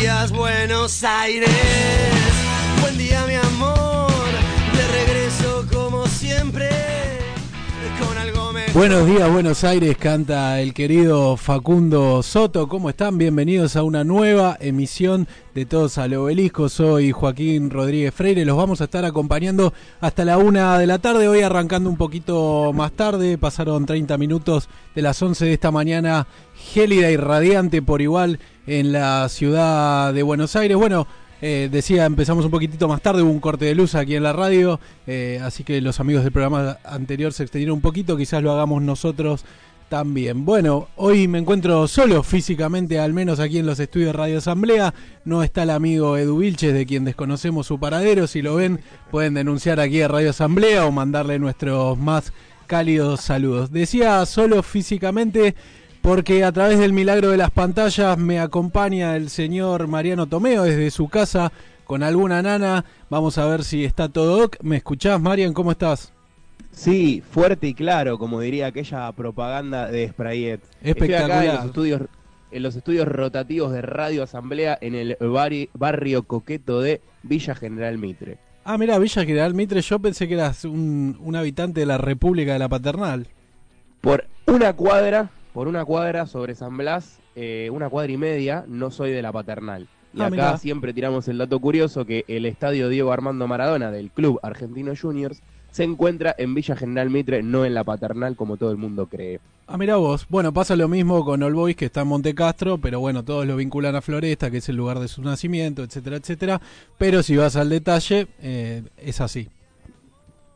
días, Buenos Aires. Buen día, mi amor. De regreso como siempre. Buenos días, Buenos Aires, canta el querido Facundo Soto. ¿Cómo están? Bienvenidos a una nueva emisión de Todos al Obelisco. Soy Joaquín Rodríguez Freire. Los vamos a estar acompañando hasta la una de la tarde. Hoy arrancando un poquito más tarde. Pasaron 30 minutos de las 11 de esta mañana. Gélida y radiante por igual en la ciudad de Buenos Aires. Bueno, eh, decía, empezamos un poquitito más tarde, hubo un corte de luz aquí en la radio, eh, así que los amigos del programa anterior se extendieron un poquito, quizás lo hagamos nosotros también. Bueno, hoy me encuentro solo físicamente, al menos aquí en los estudios de Radio Asamblea. No está el amigo Edu Vilches, de quien desconocemos su paradero. Si lo ven, pueden denunciar aquí a Radio Asamblea o mandarle nuestros más cálidos saludos. Decía solo físicamente porque a través del milagro de las pantallas me acompaña el señor Mariano Tomeo desde su casa con alguna nana. Vamos a ver si está todo ok. ¿Me escuchás, Marian? ¿Cómo estás? Sí, fuerte y claro, como diría aquella propaganda de Sprayet. Estoy acá en los estudios, en los estudios rotativos de Radio Asamblea en el barrio coqueto de Villa General Mitre. Ah, mira, Villa General Mitre, yo pensé que eras un, un habitante de la República de la Paternal. Por una cuadra por una cuadra sobre San Blas, eh, una cuadra y media, no soy de la paternal. Y ah, acá siempre tiramos el dato curioso que el estadio Diego Armando Maradona del Club Argentino Juniors se encuentra en Villa General Mitre, no en la paternal como todo el mundo cree. Ah, mira vos. Bueno, pasa lo mismo con All Boys que está en Monte Castro, pero bueno, todos lo vinculan a Floresta, que es el lugar de su nacimiento, etcétera, etcétera. Pero si vas al detalle, eh, es así.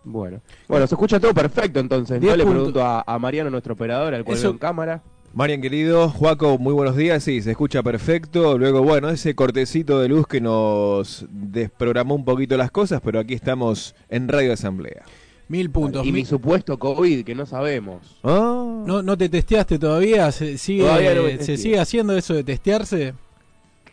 Bueno, bueno, se escucha todo perfecto entonces. Yo le pregunto a, Mariano, nuestro operador, al cual en cámara. Marian querido, Juaco, muy buenos días. Sí, se escucha perfecto. Luego, bueno, ese cortecito de luz que nos desprogramó un poquito las cosas, pero aquí estamos en Radio Asamblea. Mil puntos. Y mi supuesto COVID, que no sabemos. Ah. ¿No, ¿No te testeaste todavía? ¿Se sigue, ¿Se sigue haciendo eso de testearse?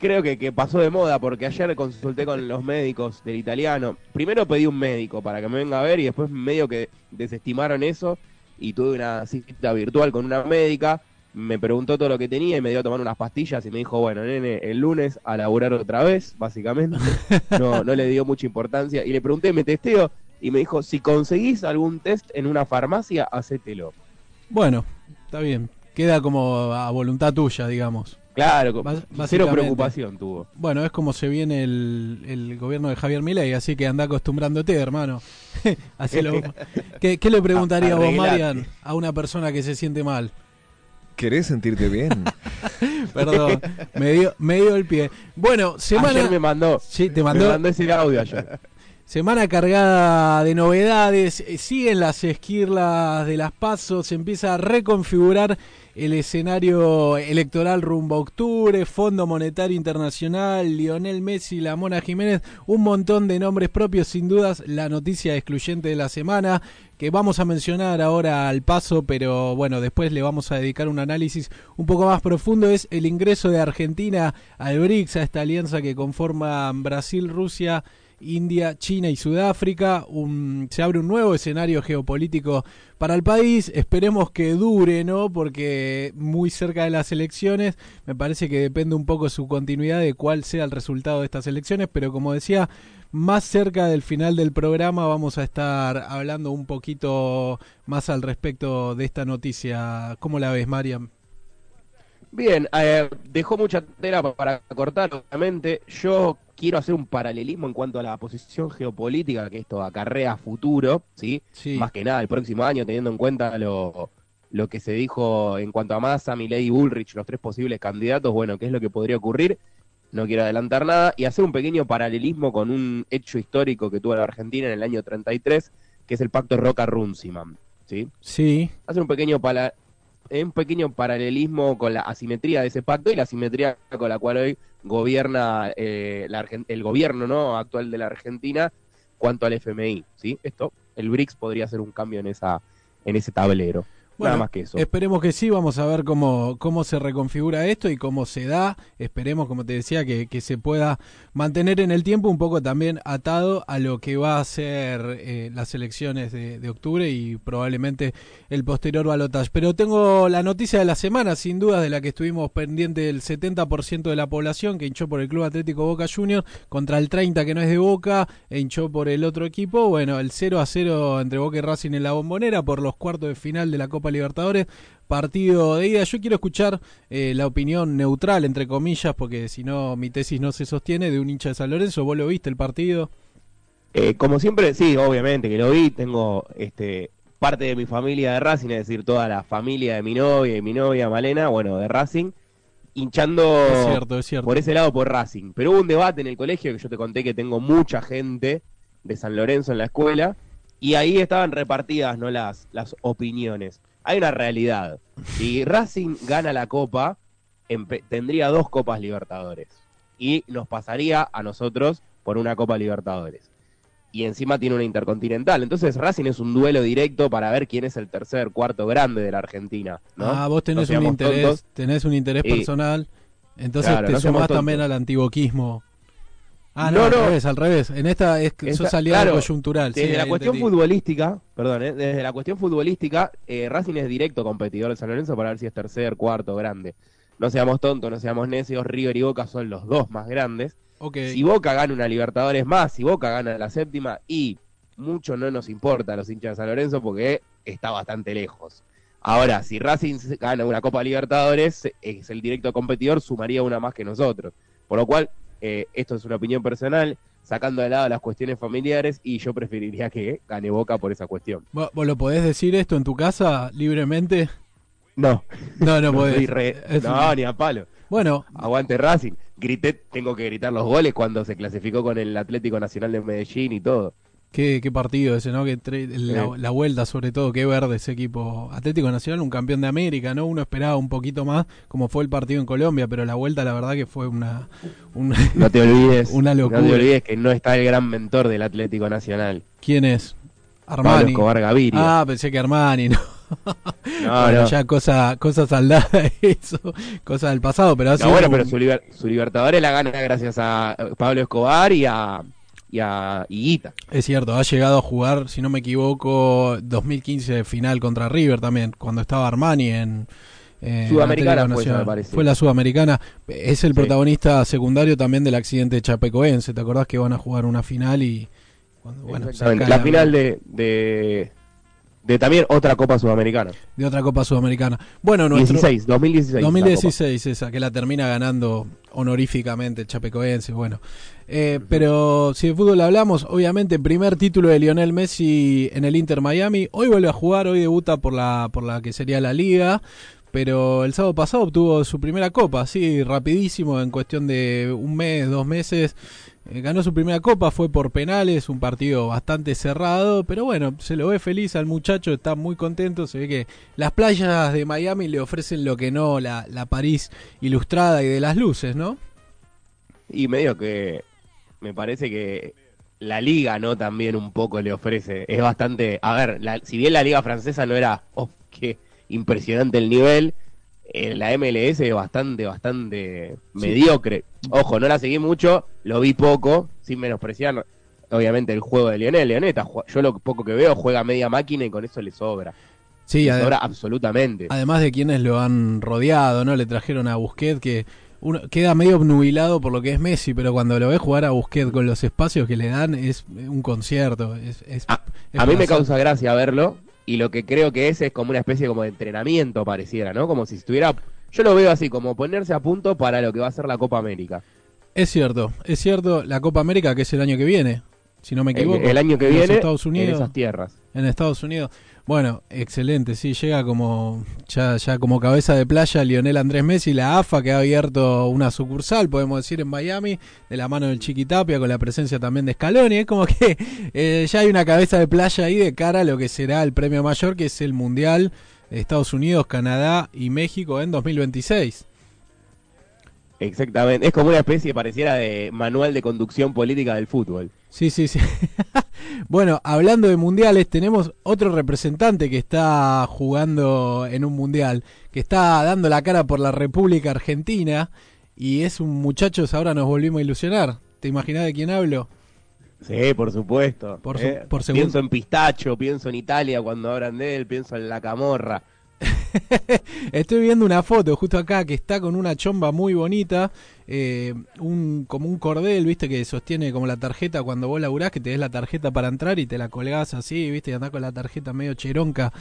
Creo que, que, pasó de moda porque ayer consulté con los médicos del italiano. Primero pedí un médico para que me venga a ver y después medio que desestimaron eso y tuve una cita virtual con una médica. Me preguntó todo lo que tenía y me dio a tomar unas pastillas y me dijo, bueno, nene, el lunes a laburar otra vez, básicamente. No, no le dio mucha importancia. Y le pregunté, ¿me testeo? Y me dijo, si conseguís algún test en una farmacia, hacételo. Bueno, está bien. Queda como a voluntad tuya, digamos. Claro, cero preocupación tuvo. Bueno, es como se viene el, gobierno de Javier Milei, así que anda acostumbrándote, hermano. así lo, ¿qué, le preguntaría vos, Marian, a una persona que se siente mal? ¿Querés sentirte bien? Perdón, me dio, me dio el pie. Bueno, semana... Ayer me mandó. Sí, te mandó. Me mandó ese audio ayer. Semana cargada de novedades, eh, siguen las esquirlas de las pasos, se empieza a reconfigurar el escenario electoral rumbo a octubre, Fondo Monetario Internacional, Lionel Messi, la Mona Jiménez, un montón de nombres propios, sin dudas la noticia excluyente de la semana que vamos a mencionar ahora al paso, pero bueno, después le vamos a dedicar un análisis un poco más profundo, es el ingreso de Argentina al BRICS, a esta alianza que conforman Brasil, Rusia, India, China y Sudáfrica. se abre un nuevo escenario geopolítico para el país. Esperemos que dure, ¿no? Porque muy cerca de las elecciones, me parece que depende un poco su continuidad de cuál sea el resultado de estas elecciones. Pero como decía, más cerca del final del programa vamos a estar hablando un poquito más al respecto de esta noticia. ¿Cómo la ves, Mariam? Bien, eh, dejó mucha tela para cortar, obviamente. Yo quiero hacer un paralelismo en cuanto a la posición geopolítica que esto acarrea futuro, ¿sí? Más que nada el próximo año, teniendo en cuenta lo, lo que se dijo en cuanto a Massa, Milei y Bullrich, los tres posibles candidatos, bueno, qué es lo que podría ocurrir. No quiero adelantar nada. Y hacer un pequeño paralelismo con un hecho histórico que tuvo la Argentina en el año 33, que es el pacto Roca-Runciman, ¿sí? Sí. Hacer un pequeño un pequeño paralelismo con la asimetría de ese pacto y la asimetría con la cual hoy gobierna eh, el gobierno no actual de la Argentina cuanto al FMI, ¿sí? Esto, el BRICS podría ser un cambio en esa en ese tablero. Nada más que eso. Esperemos que sí, vamos a ver cómo, cómo se reconfigura esto y cómo se da. Esperemos, como te decía, que, que se pueda mantener en el tiempo un poco también atado a lo que va a ser eh, las elecciones de, de, octubre y probablemente el posterior balotaje. Pero tengo la noticia de la semana, sin duda, de la que estuvimos pendiente del 70% de la población que hinchó por el Club Atlético Boca Juniors contra el 30% que no es de Boca e hinchó por el otro equipo. Bueno, el 0 a 0 entre Boca y Racing en la bombonera por los cuartos de final de la Copa Libertadores, partido de ida. Yo quiero escuchar eh, la opinión neutral, entre comillas, porque si no mi tesis no se sostiene, de un hincha de San Lorenzo. ¿Vos lo viste el partido? Eh, como siempre, sí, obviamente que lo vi. Tengo este parte de mi familia de Racing, es decir, toda la familia de mi novia y mi novia Malena, bueno, de Racing, hinchando por ese lado por Racing. Pero hubo un debate en el colegio que yo te conté que tengo mucha gente de San Lorenzo en la escuela y ahí estaban repartidas no las, las opiniones. Hay una realidad. Si Racing gana la Copa, tendría dos Copas Libertadores. Y nos pasaría a nosotros por una Copa Libertadores. Y encima tiene una Intercontinental. Entonces Racing es un duelo directo para ver quién es el tercer, cuarto grande de la Argentina. Ah, vos tenés un interés, tenés un interés personal. Entonces te sumás también al antiguoquismo Ah, no, no, al revés, al revés. En esta es que sos aliado coyuntural. Desde la cuestión futbolística, perdón, eh, desde la cuestión futbolística, eh, Racing es directo competidor de San Lorenzo para ver si es tercer, cuarto, grande. No seamos tontos, no seamos necios, River y Boca son los dos más grandes. Si Boca gana una Libertadores más, si Boca gana la séptima, y mucho no nos importa a los hinchas de San Lorenzo porque está bastante lejos. Ahora, si Racing gana una Copa Libertadores, es el directo competidor, sumaría una más que nosotros. Por lo cual, eh, esto es una opinión personal, sacando de lado las cuestiones familiares y yo preferiría que gane Boca por esa cuestión. ¿Vos, lo podés decir esto en tu casa libremente? No. No, no podés. No, ni a palo. Bueno. Aguante Racing. Grité, tengo que gritar los goles cuando se clasificó con el Atlético Nacional de Medellín y todo. Qué, qué partido ese, ¿no? Que la, vuelta, sobre todo, qué verde ese equipo. Atlético Nacional, un campeón de América, ¿no? Uno esperaba un poquito más, como fue el partido en Colombia, pero la vuelta, la verdad, que fue una. no te olvides. una locura. No te olvides que no está el gran mentor del Atlético Nacional. ¿Quién es? Armani. Pablo Escobar Gaviria. Ah, pensé que Armani, ¿no? no, ya cosa, cosa saldada eso, cosa del pasado, pero no, bueno, pero su, su Libertadores la gana gracias a Pablo Escobar y a y a Es cierto, ha llegado a jugar, si no me equivoco, 2015 final contra River también, cuando estaba Armani en... Sudamericana fue, me parece. fue la Sudamericana. Es el protagonista secundario también del accidente de Chapecoense. ¿Te acordás que van a jugar una final y... bueno, la, final de, de también otra Copa Sudamericana. De otra Copa Sudamericana. Bueno, nuestro... 16, 2016. 2016 esa, que la termina ganando honoríficamente el Chapecoense, bueno. Eh, pero si de fútbol hablamos, obviamente primer título de Lionel Messi en el Inter Miami. Hoy vuelve a jugar, hoy debuta por la, por la que sería la liga. Pero el sábado pasado obtuvo su primera copa, así rapidísimo, en cuestión de un mes, dos meses. Eh, ganó su primera copa, fue por penales, un partido bastante cerrado, pero bueno, se lo ve feliz al muchacho, está muy contento, se ve que las playas de Miami le ofrecen lo que no la, la París ilustrada y de las luces, ¿no? Y medio que me parece que la liga, ¿no? También un poco le ofrece, es bastante, a ver, si bien la liga francesa no era, oh, qué impresionante el nivel, eh, la MLS es bastante, bastante mediocre. Ojo, no la seguí mucho, lo vi poco, sin menospreciar, obviamente, el juego de Lionel. Leoneta, yo lo poco que veo juega media máquina y con eso le sobra. Sí, le sobra absolutamente. Además de quienes lo han rodeado, ¿no? Le trajeron a Busquets que uno queda medio obnubilado por lo que es Messi, pero cuando lo ves jugar a Busquets con los espacios que le dan es un concierto. Es, a mí me causa gracia verlo, y lo que creo que es es como una especie como de entrenamiento pareciera, ¿no? Como si estuviera, yo lo veo así, como ponerse a punto para lo que va a ser la Copa América. Es cierto, es cierto, la Copa América que es el año que viene, si no me equivoco. El, año que viene Estados Unidos, en esas tierras. En Estados Unidos. Bueno, excelente, sí, llega como ya, como cabeza de playa Lionel Andrés Messi, la AFA que ha abierto una sucursal, podemos decir, en Miami, de la mano del Chiquitapia, con la presencia también de Scaloni, es como que eh, ya hay una cabeza de playa ahí de cara a lo que será el premio mayor, que es el Mundial de Estados Unidos, Canadá y México en 2026. Exactamente, es como una especie, pareciera, de manual de conducción política del fútbol. Sí, sí, sí. bueno, hablando de mundiales, tenemos otro representante que está jugando en un mundial, que está dando la cara por la República Argentina y es un muchacho, ahora nos volvimos a ilusionar. ¿Te imaginas de quién hablo? Sí, por supuesto. Por, eh, por pienso en Pistacho, pienso en Italia cuando hablan de él, pienso en la camorra. Estoy viendo una foto justo acá que está con una chomba muy bonita, eh, un, como un cordel, viste, que sostiene como la tarjeta cuando vos laburás, que te des la tarjeta para entrar y te la colgás así, viste, y andás con la tarjeta medio cheronca,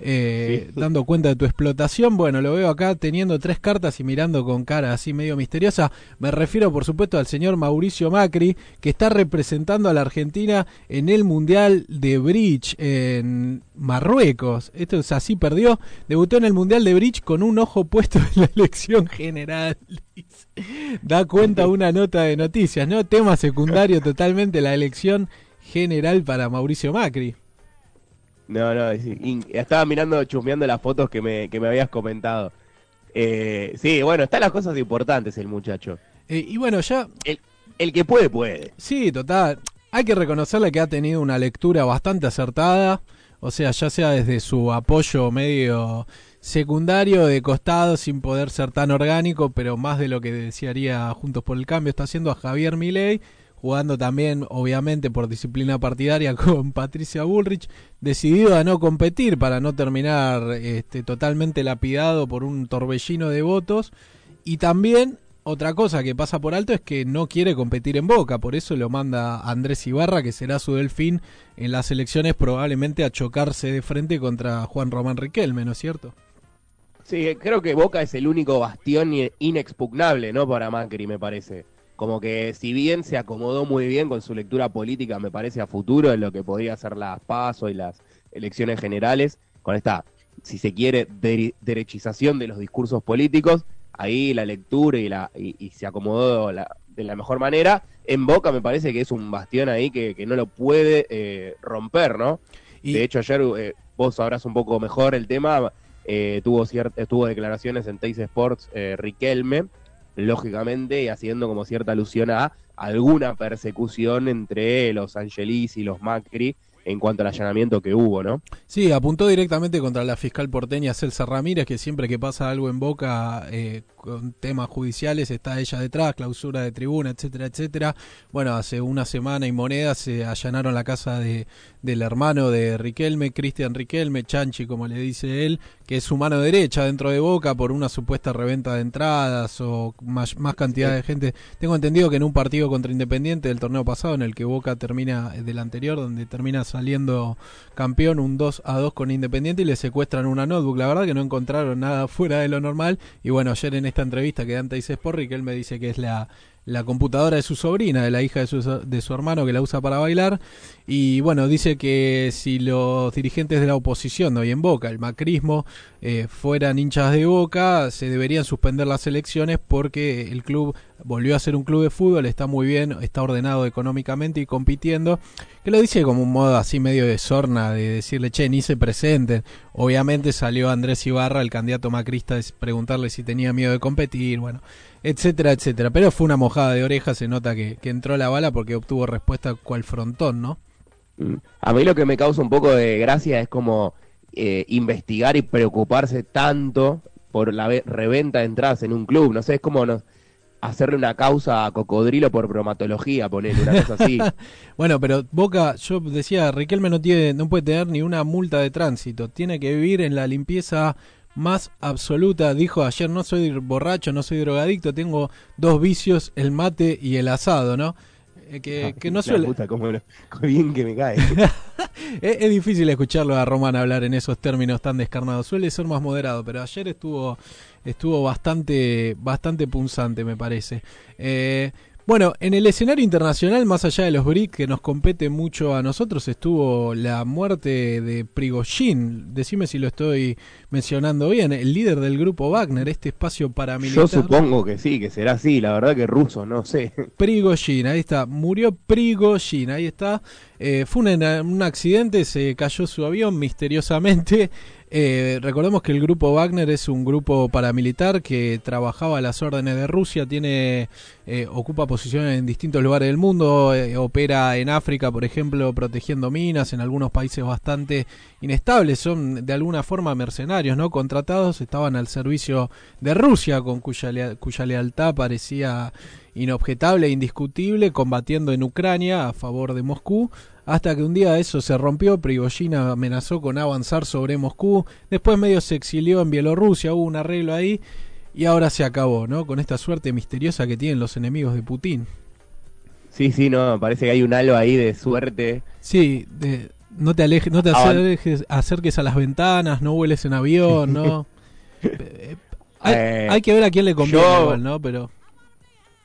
eh, dando cuenta de tu explotación. Bueno, lo veo acá teniendo tres cartas y mirando con cara así medio misteriosa. Me refiero, por supuesto, al señor Mauricio Macri, que está representando a la Argentina en el Mundial de Bridge en Marruecos. Esto es así, perdió. Debutó en el Mundial de Bridge con un ojo puesto en la elección general. da cuenta una nota de noticias, ¿no? Tema secundario totalmente la elección general para Mauricio Macri. No, no, estaba mirando, chusmeando las fotos que me, que me habías comentado. Eh, sí, bueno, están las cosas importantes el muchacho. Eh, y bueno, ya... El, el que puede, puede. Sí, total. Hay que reconocerle que ha tenido una lectura bastante acertada. O sea, ya sea desde su apoyo medio secundario de costado sin poder ser tan orgánico, pero más de lo que desearía Juntos por el Cambio está haciendo a Javier Milei, jugando también obviamente por disciplina partidaria con Patricia Bullrich, decidido a no competir para no terminar este, totalmente lapidado por un torbellino de votos y también otra cosa que pasa por alto es que no quiere competir en Boca, por eso lo manda Andrés Ibarra, que será su delfín en las elecciones probablemente a chocarse de frente contra Juan Román Riquelme, ¿no es cierto? Sí, creo que Boca es el único bastión inexpugnable, ¿no? Para Macri, me parece. Como que si bien se acomodó muy bien con su lectura política, me parece a futuro en lo que podría ser las PASO y las elecciones generales, con esta, si se quiere, derechización de los discursos políticos, ahí la lectura y, la, y, se acomodó de la mejor manera. En Boca me parece que es un bastión ahí que, que no lo puede eh, romper, ¿no? De hecho, ayer eh, vos sabrás un poco mejor el tema eh, tuvo, tuvo declaraciones en Teis Sports eh, Riquelme, lógicamente, y haciendo como cierta alusión a alguna persecución entre los Angelis y los Macri en cuanto al allanamiento que hubo, ¿no? Sí, apuntó directamente contra la fiscal porteña Celsa Ramírez, que siempre que pasa algo en Boca eh, con temas judiciales está ella detrás, clausura de tribuna, etcétera, etcétera. Bueno, hace una semana y monedas se allanaron la casa de, del hermano de Riquelme, Cristian Riquelme, Chanchi, como le dice él, que es su mano derecha dentro de Boca por una supuesta reventa de entradas o más, más cantidad de gente. Tengo entendido que en un partido contra Independiente del torneo pasado, en el que Boca termina, del anterior, donde termina saliendo campeón, un 2 a 2 con Independiente y le secuestran una notebook. La verdad que no encontraron nada fuera de lo normal. Y bueno, ayer en esta entrevista que Dante dice Sporri, que él me dice que es la, la computadora de su sobrina, de la hija de su, de su hermano que la usa para bailar. Y bueno, dice que si los dirigentes de la oposición de hoy en Boca, el macrismo, eh, fueran hinchas de Boca, se deberían suspender las elecciones porque el club volvió a ser un club de fútbol, está muy bien, está ordenado económicamente y compitiendo. Que lo dice como un modo así medio de sorna, de decirle, che, ni se presenten. Obviamente salió Andrés Ibarra, el candidato macrista, a preguntarle si tenía miedo de competir. Bueno, etcétera, etcétera. Pero fue una mojada de oreja, se nota que, entró la bala porque obtuvo respuesta cual frontón, ¿no? Mm. A mí lo que me causa un poco de gracia es como eh, investigar y preocuparse tanto por la reventa de entradas en un club. No sé, es como no, hacerle una causa a Cocodrilo por bromatología, ponerle una cosa así. bueno, pero Boca, yo decía, Riquelme no, tiene, no puede tener ni una multa de tránsito. Tiene que vivir en la limpieza más absoluta. Dijo ayer, no soy borracho, no soy drogadicto, tengo dos vicios, el mate y el asado, ¿no? Eh, que, que, no suele... Puta, como, bien que me cae. es, es, difícil escucharlo a Román hablar en esos términos tan descarnados. Suele ser más moderado, pero ayer estuvo, estuvo bastante, bastante punzante, me parece. Eh, bueno, en el escenario internacional, más allá de los BRIC que nos compete mucho a nosotros, estuvo la muerte de Prigozhin. Decime si lo estoy mencionando bien, el líder del grupo Wagner, este espacio paramilitar. Yo supongo que sí, que será así, la verdad que ruso, no sé. Prigozhin, ahí está, murió Prigozhin, ahí está. Eh, fue un, un, accidente, se cayó su avión misteriosamente Eh, recordemos que el grupo Wagner es un grupo paramilitar que trabajaba a las órdenes de Rusia, tiene eh, ocupa posiciones en distintos lugares del mundo, eh, opera en África, por ejemplo, protegiendo minas, en algunos países bastante inestables, son de alguna forma mercenarios, ¿no? Contratados, estaban al servicio de Rusia, con cuya, cuya lealtad parecía inobjetable e indiscutible, combatiendo en Ucrania a favor de Moscú hasta que un día eso se rompió, Prigozhin amenazó con avanzar sobre Moscú, después medio se exilió en Bielorrusia, hubo un arreglo ahí y ahora se acabó, ¿no? Con esta suerte misteriosa que tienen los enemigos de Putin. Sí, sí, no, parece que hay un halo ahí de suerte. Sí, de, no te alejes, no te acerques a las ventanas, no vueles en avión, ¿no? Eh, eh, hay, que ver a quién le conviene igual, ¿no? Pero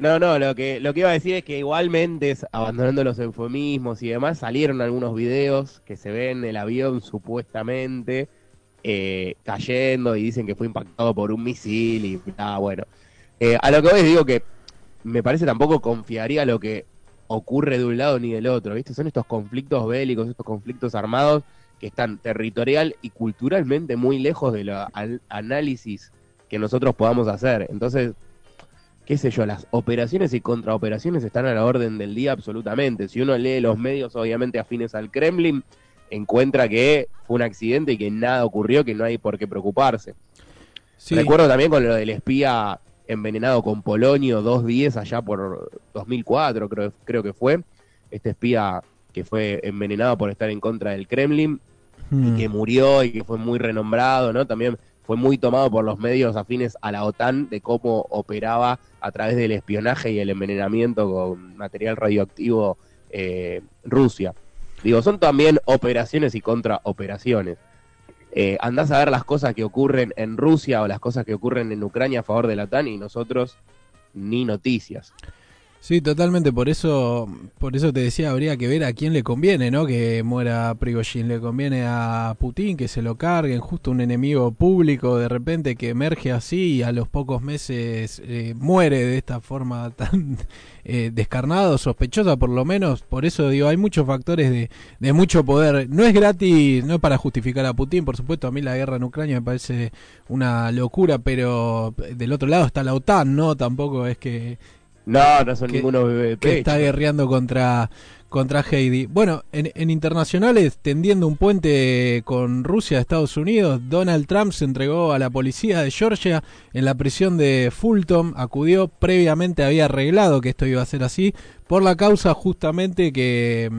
no, no, lo que, lo que iba a decir es que igualmente, abandonando los eufemismos y demás, salieron algunos videos que se ven el avión supuestamente eh, cayendo y dicen que fue impactado por un misil y ah, bueno. Eh, a lo que hoy digo que me parece tampoco confiaría lo que ocurre de un lado ni del otro, ¿viste? Son estos conflictos bélicos, estos conflictos armados que están territorial y culturalmente muy lejos del análisis que nosotros podamos hacer. Entonces, qué sé yo, las operaciones y contraoperaciones están a la orden del día absolutamente. Si uno lee los medios, obviamente afines al Kremlin, encuentra que fue un accidente y que nada ocurrió, que no hay por qué preocuparse. Recuerdo también con lo del espía envenenado con polonio 210 allá por 2004, creo, creo que fue. Este espía que fue envenenado por estar en contra del Kremlin y hmm. que murió y que fue muy renombrado, ¿no? También fue muy tomado por los medios afines a la OTAN de cómo operaba a través del espionaje y el envenenamiento con material radioactivo eh, Rusia. Digo, son también operaciones y contraoperaciones. Eh, andás a ver las cosas que ocurren en Rusia o las cosas que ocurren en Ucrania a favor de la OTAN y nosotros ni noticias. Sí, totalmente, por eso por eso te decía, habría que ver a quién le conviene, ¿no? Que muera Prigozhin, le conviene a Putin que se lo carguen, justo un enemigo público de repente que emerge así y a los pocos meses eh, muere de esta forma tan eh, descarnada sospechosa por lo menos, por eso digo, hay muchos factores de, de mucho poder, no es gratis, no es para justificar a Putin, por supuesto, a mí la guerra en Ucrania me parece una locura, pero del otro lado está la OTAN, ¿no? Tampoco es que no, no son ninguno Que está guerreando contra, contra Heidi. Bueno, en, en, internacionales, tendiendo un puente con Rusia, Estados Unidos, Donald Trump se entregó a la policía de Georgia en la prisión de Fulton. Acudió, previamente había arreglado que esto iba a ser así, por la causa justamente que,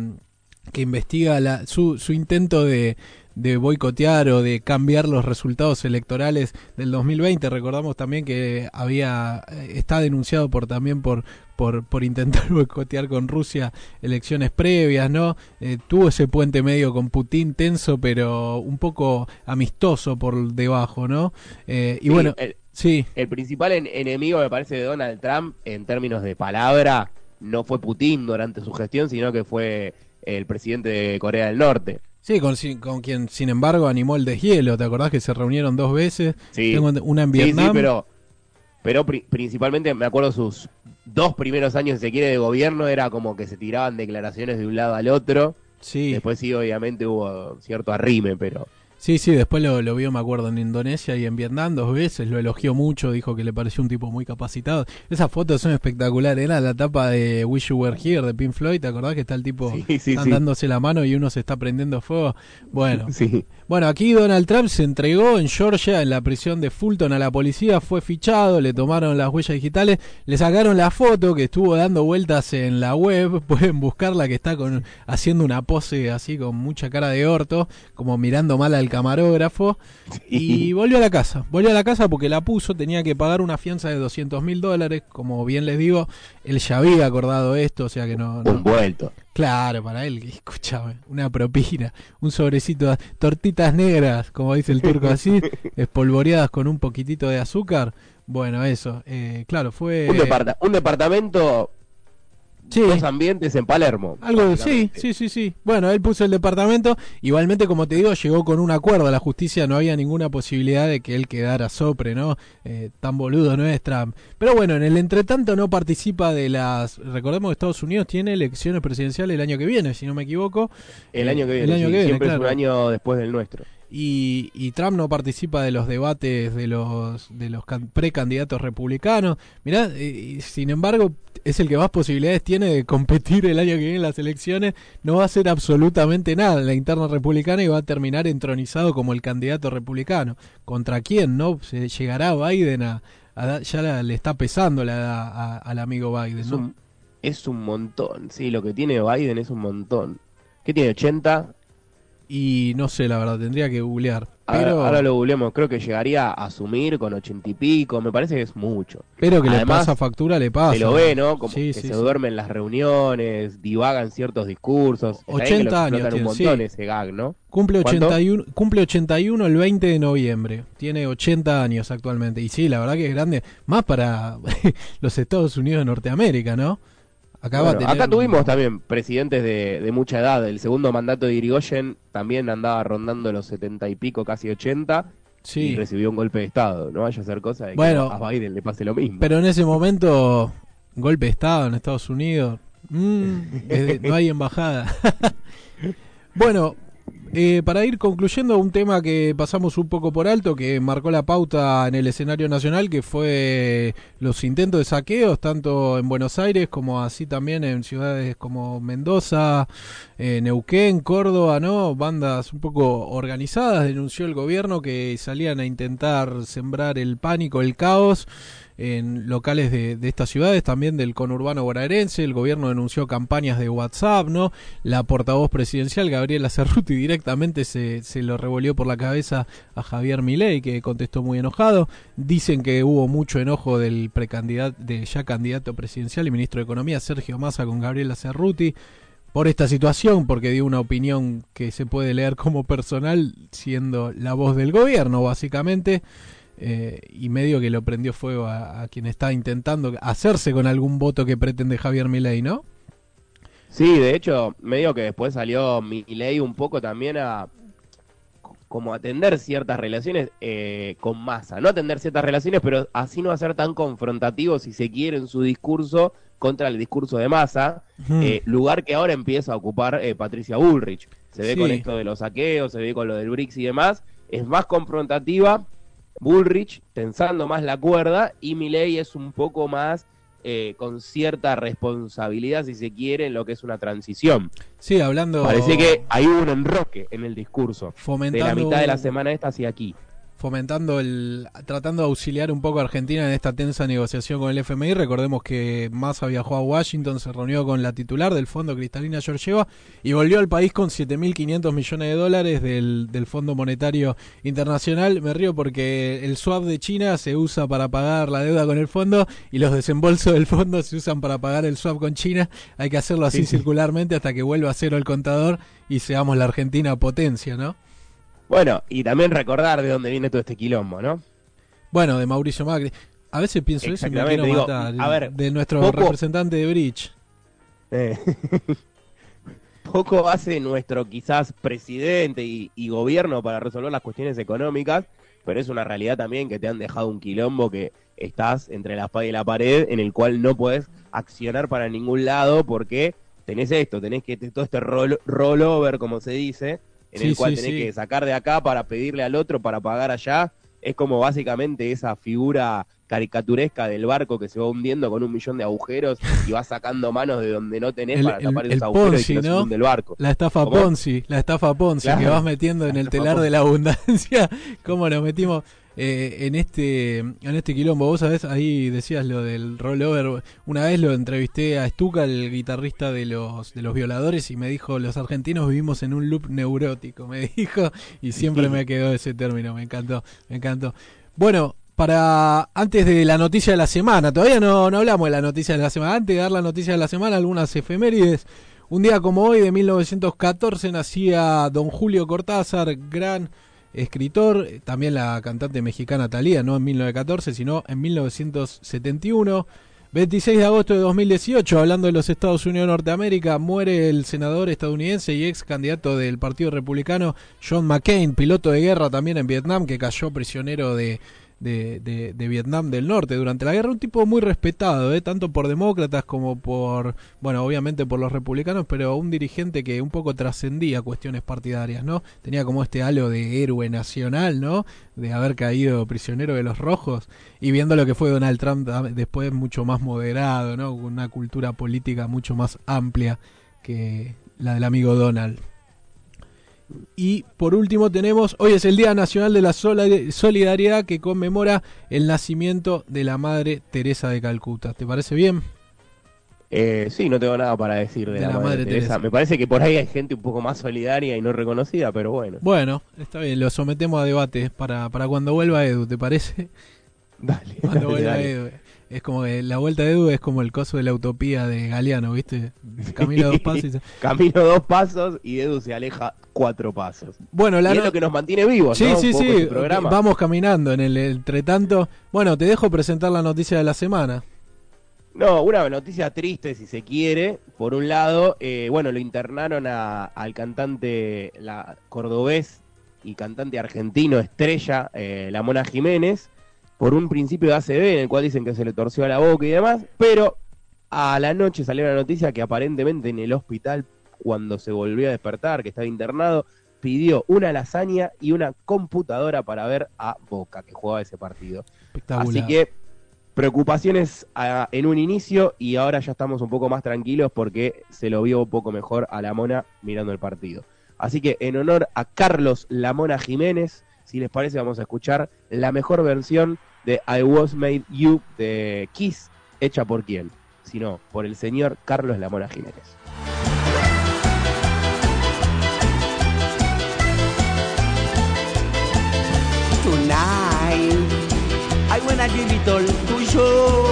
que investiga la, su, su intento de de boicotear o de cambiar los resultados electorales del 2020. Recordamos también que había eh, está denunciado por también por por, por intentar boicotear con Rusia elecciones previas, ¿no? Eh, tuvo ese puente medio con Putin tenso, pero un poco amistoso por debajo, ¿no? Eh, y bueno, el, sí. El principal enemigo, me parece, de Donald Trump en términos de palabra no fue Putin durante su gestión, sino que fue el presidente de Corea del Norte. Sí, con, con, quien, sin embargo, animó el deshielo. ¿Te acordás que se reunieron dos veces? Sí. Tengo una en Vietnam. Sí, pero, pero principalmente me acuerdo sus dos primeros años, si se quiere, de gobierno, era como que se tiraban declaraciones de un lado al otro. Sí. Después sí, obviamente hubo cierto arrime, pero... Sí, sí, después lo, lo, vio, me acuerdo, en Indonesia y en Vietnam dos veces, lo elogió mucho, dijo que le pareció un tipo muy capacitado. Esas fotos son espectaculares, era la tapa de Wish You Were Here de Pink Floyd, ¿te acordás que está el tipo dándose la mano y uno se está prendiendo fuego? Bueno, sí. Bueno, aquí Donald Trump se entregó en Georgia, en la prisión de Fulton, a la policía, fue fichado, le tomaron las huellas digitales, le sacaron la foto que estuvo dando vueltas en la web, pueden buscarla, que está con haciendo una pose así con mucha cara de orto, como mirando mal al camarógrafo y volvió a la casa. Volvió a la casa porque la puso, tenía que pagar una fianza de 200 mil dólares. Como bien les digo, él ya había acordado esto, o sea que no. Un vuelto. Claro, para él, escúchame, una propina, un sobrecito de tortitas negras, como dice el turco así, espolvoreadas con un poquitito de azúcar. Bueno, eso, eh, claro, fue. Un, un departamento dos ambientes en Palermo. Algo, sí, sí, sí, sí. Bueno, él puso el departamento. Igualmente, como te digo, llegó con un acuerdo a la justicia. No había ninguna posibilidad de que él quedara sopre, ¿no? Eh, tan boludo no es Trump. Pero bueno, en el entretanto no participa de las. Recordemos que Estados Unidos tiene elecciones presidenciales el año que viene, si no me equivoco. El año que viene. El año que viene, siempre es un año después del nuestro. Y, Trump no participa de los debates de los de los precandidatos republicanos. Mirá, sin embargo, es el que más posibilidades tiene de competir el año que viene en las elecciones. No va a hacer absolutamente nada en la interna republicana y va a terminar entronizado como el candidato republicano. ¿Contra quién? ¿No? Se llegará Biden a, ya le está pesando la edad al amigo Biden. Es, un, es un montón, sí, lo que tiene Biden es un montón. ¿Qué tiene? ¿80? Y no sé, la verdad, tendría que googlear. Pero... Ahora, lo googleamos, creo que llegaría a asumir con ochenta y pico, me parece que es mucho. Pero que le pasa factura, le pasa. Se lo ve, ¿no? Como que se duerme en las reuniones, divagan ciertos discursos. 80 años un montón ese gag, ¿no? Cumple 81, cumple 81 el 20 de noviembre. Tiene 80 años actualmente. Y sí, la verdad que es grande. Más para los Estados Unidos de Norteamérica, ¿no? Acá, tuvimos también presidentes de, mucha edad. El segundo mandato de Irigoyen también andaba rondando los setenta y pico, casi ochenta. Y recibió un golpe de Estado. No vaya a ser cosa de que a Biden le pase lo mismo. Pero en ese momento, golpe de Estado en Estados Unidos. Mm, no hay embajada. bueno, eh, para ir concluyendo, un tema que pasamos un poco por alto, que marcó la pauta en el escenario nacional, que fue los intentos de saqueos, tanto en Buenos Aires como así también en ciudades como Mendoza, eh, Neuquén, Córdoba, ¿no? Bandas un poco organizadas, denunció el gobierno que salían a intentar sembrar el pánico, el caos en locales de, estas ciudades, también del conurbano bonaerense. El gobierno denunció campañas de WhatsApp, ¿no? La portavoz presidencial, Gabriela Cerruti, directamente se, se lo revolvió por la cabeza a Javier Milei, que contestó muy enojado. Dicen que hubo mucho enojo del precandidato, de ya candidato presidencial y ministro de Economía, Sergio Massa, con Gabriela Cerruti por esta situación, porque dio una opinión que se puede leer como personal, siendo la voz del gobierno, básicamente. Eh, y medio que lo prendió fuego a, quien está intentando hacerse con algún voto que pretende Javier Milei, ¿no? Sí, de hecho, medio que después salió Milei un poco también a como atender ciertas relaciones eh, con masa, no atender ciertas relaciones, pero así no hacer tan confrontativo, si se quiere, en su discurso contra el discurso de masa, eh, lugar que ahora empieza a ocupar Patricia Bullrich. Se ve con esto de los saqueos, se ve con lo del BRICS y demás, es más confrontativa, Bullrich tensando más la cuerda y Milei es un poco más eh, con cierta responsabilidad, si se quiere, en lo que es una transición. Sí, hablando. Parece que hay un enroque en el discurso. Fomentando... De la mitad de la semana esta hacia aquí fomentando el, tratando de auxiliar un poco a Argentina en esta tensa negociación con el FMI. Recordemos que Massa viajó a Washington, se reunió con la titular del fondo Cristalina Georgieva y volvió al país con 7.500 millones de dólares del, del Fondo Monetario Internacional. Me río porque el swap de China se usa para pagar la deuda con el fondo y los desembolsos del fondo se usan para pagar el swap con China. Hay que hacerlo así circularmente hasta que vuelva a cero el contador y seamos la Argentina potencia, ¿no? Bueno, y también recordar de dónde viene todo este quilombo, ¿no? Bueno, de Mauricio Macri. A veces pienso eso y me quiero matar. A ver, de nuestro representante de Bridge. Eh, poco hace nuestro quizás presidente y, y, gobierno para resolver las cuestiones económicas, pero es una realidad también que te han dejado un quilombo que estás entre la espada y la pared en el cual no puedes accionar para ningún lado porque tenés esto, tenés que todo este roll, rollover, como se dice, en el cual tenés que sacar de acá para pedirle al otro para pagar allá. Es como básicamente esa figura caricaturesca del barco que se va hundiendo con un millón de agujeros y va sacando manos de donde no tenés para tapar esos agujeros y no, se el barco. La estafa Ponzi, la estafa Ponzi que vas metiendo en el telar de la abundancia. ¿Cómo lo metimos? Eh, en este en este quilombo. Vos sabés, ahí decías lo del rollover. Una vez lo entrevisté a Stuka, el guitarrista de los de los violadores, y me dijo, los argentinos vivimos en un loop neurótico, me dijo, y siempre me quedó ese término, me encantó, me encantó. Bueno, para antes de la noticia de la semana, todavía no, no hablamos de la noticia de la semana, antes de dar la noticia de la semana, algunas efemérides. Un día como hoy, de 1914, nacía don Julio Cortázar, gran escritor, también la cantante mexicana Talía, no en 1914, sino en 1971. 26 de agosto de 2018, hablando de los Estados Unidos de Norteamérica, muere el senador estadounidense y ex candidato del Partido Republicano John McCain, piloto de guerra también en Vietnam, que cayó prisionero de, de, Vietnam del Norte durante la guerra, un tipo muy respetado, ¿eh? tanto por demócratas como por, bueno, obviamente por los republicanos, pero un dirigente que un poco trascendía cuestiones partidarias, ¿no? Tenía como este halo de héroe nacional, ¿no? De haber caído prisionero de los rojos y viendo lo que fue Donald Trump después mucho más moderado, ¿no? Una cultura política mucho más amplia que la del amigo Donald. Y por último tenemos, hoy es el Día Nacional de la Solidaridad que conmemora el nacimiento de la Madre Teresa de Calcuta. ¿Te parece bien? Eh, sí, no tengo nada para decir de, la, Madre, Teresa. Me parece que por ahí hay gente un poco más solidaria y no reconocida, pero bueno. Bueno, está bien, lo sometemos a debate para, para cuando vuelva Edu, ¿te parece? Dale. Cuando vuelva Edu. Es como que la vuelta de Edu es como el coso de la utopía de Galeano, ¿viste? Camino dos pasos. Y Camino dos pasos y Edu se aleja cuatro pasos. Bueno, la es lo que nos mantiene vivos, sí, Sí, sí, este Vamos caminando en el entretanto. Bueno, te dejo presentar la noticia de la semana. No, una noticia triste si se quiere. Por un lado, eh, bueno, lo internaron al cantante la cordobés y cantante argentino estrella, eh, la Mona Jiménez por un principio de ACB en el cual dicen que se le torció a la boca y demás, pero a la noche salió la noticia que aparentemente en el hospital, cuando se volvió a despertar, que estaba internado, pidió una lasaña y una computadora para ver a Boca, que jugaba ese partido. Así que preocupaciones en un inicio y ahora ya estamos un poco más tranquilos porque se lo vio un poco mejor a la Mona mirando el partido. Así que en honor a Carlos Lamona Jiménez, si les parece vamos a escuchar la mejor versión de I Was Made You de Kiss, hecha por quién, sino por el señor Carlos Lamona Jiménez. Tonight, I wanna give it all to you.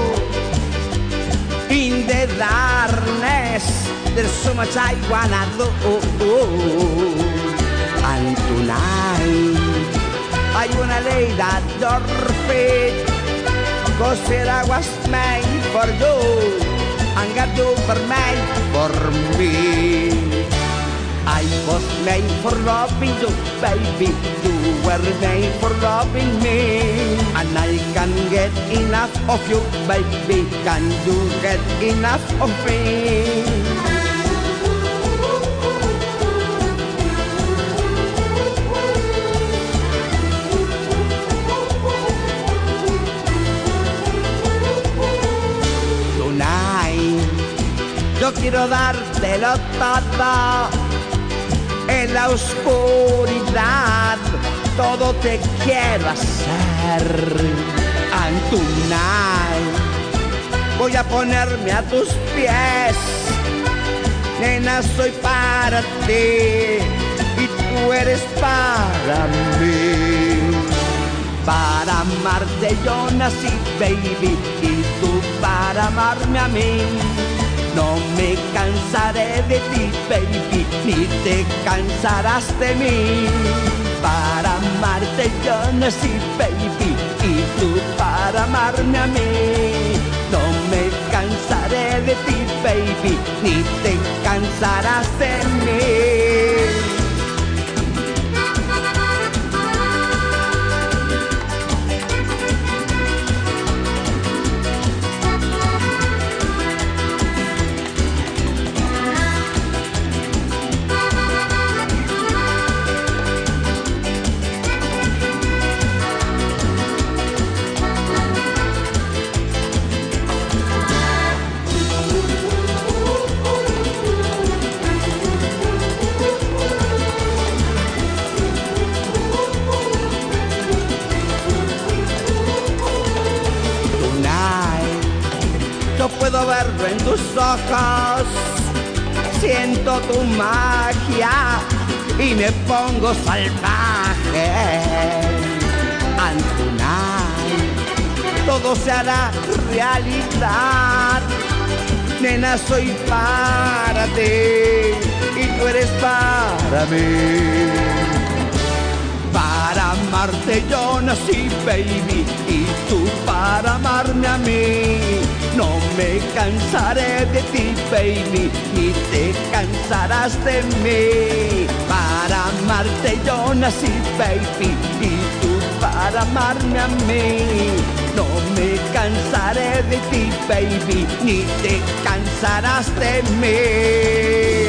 In the darkness, there's so much I wanna do. And tonight, I wanna lay that your feet Cause I was made for you And God you were made for me. I was made for loving you, baby. You were made for loving me. And I can get enough of you, baby. Can you get enough of me? Quiero dártelo todo en la oscuridad. Todo te quiero hacer. Tonight voy a ponerme a tus pies. Nena, soy para ti y tú eres para mí. Para amarte yo nací, baby, y tú para amarme a mí. No me cansaré de ti, baby, ni te cansarás de mí. Para amarte yo nací, baby, y tú para amarme a mí. No me cansaré de ti, baby, ni te cansarás de mí. Salvaje. And todo se hará realidad. Nena, soy para ti y tú eres para mí. Para amarte yo nací, baby, y tú me cansaré de ti, baby, ni te cansarás de mí. Para amarte yo nací, baby, y tú para amarme a mí. No me cansaré de ti, baby, ni te cansarás de mí.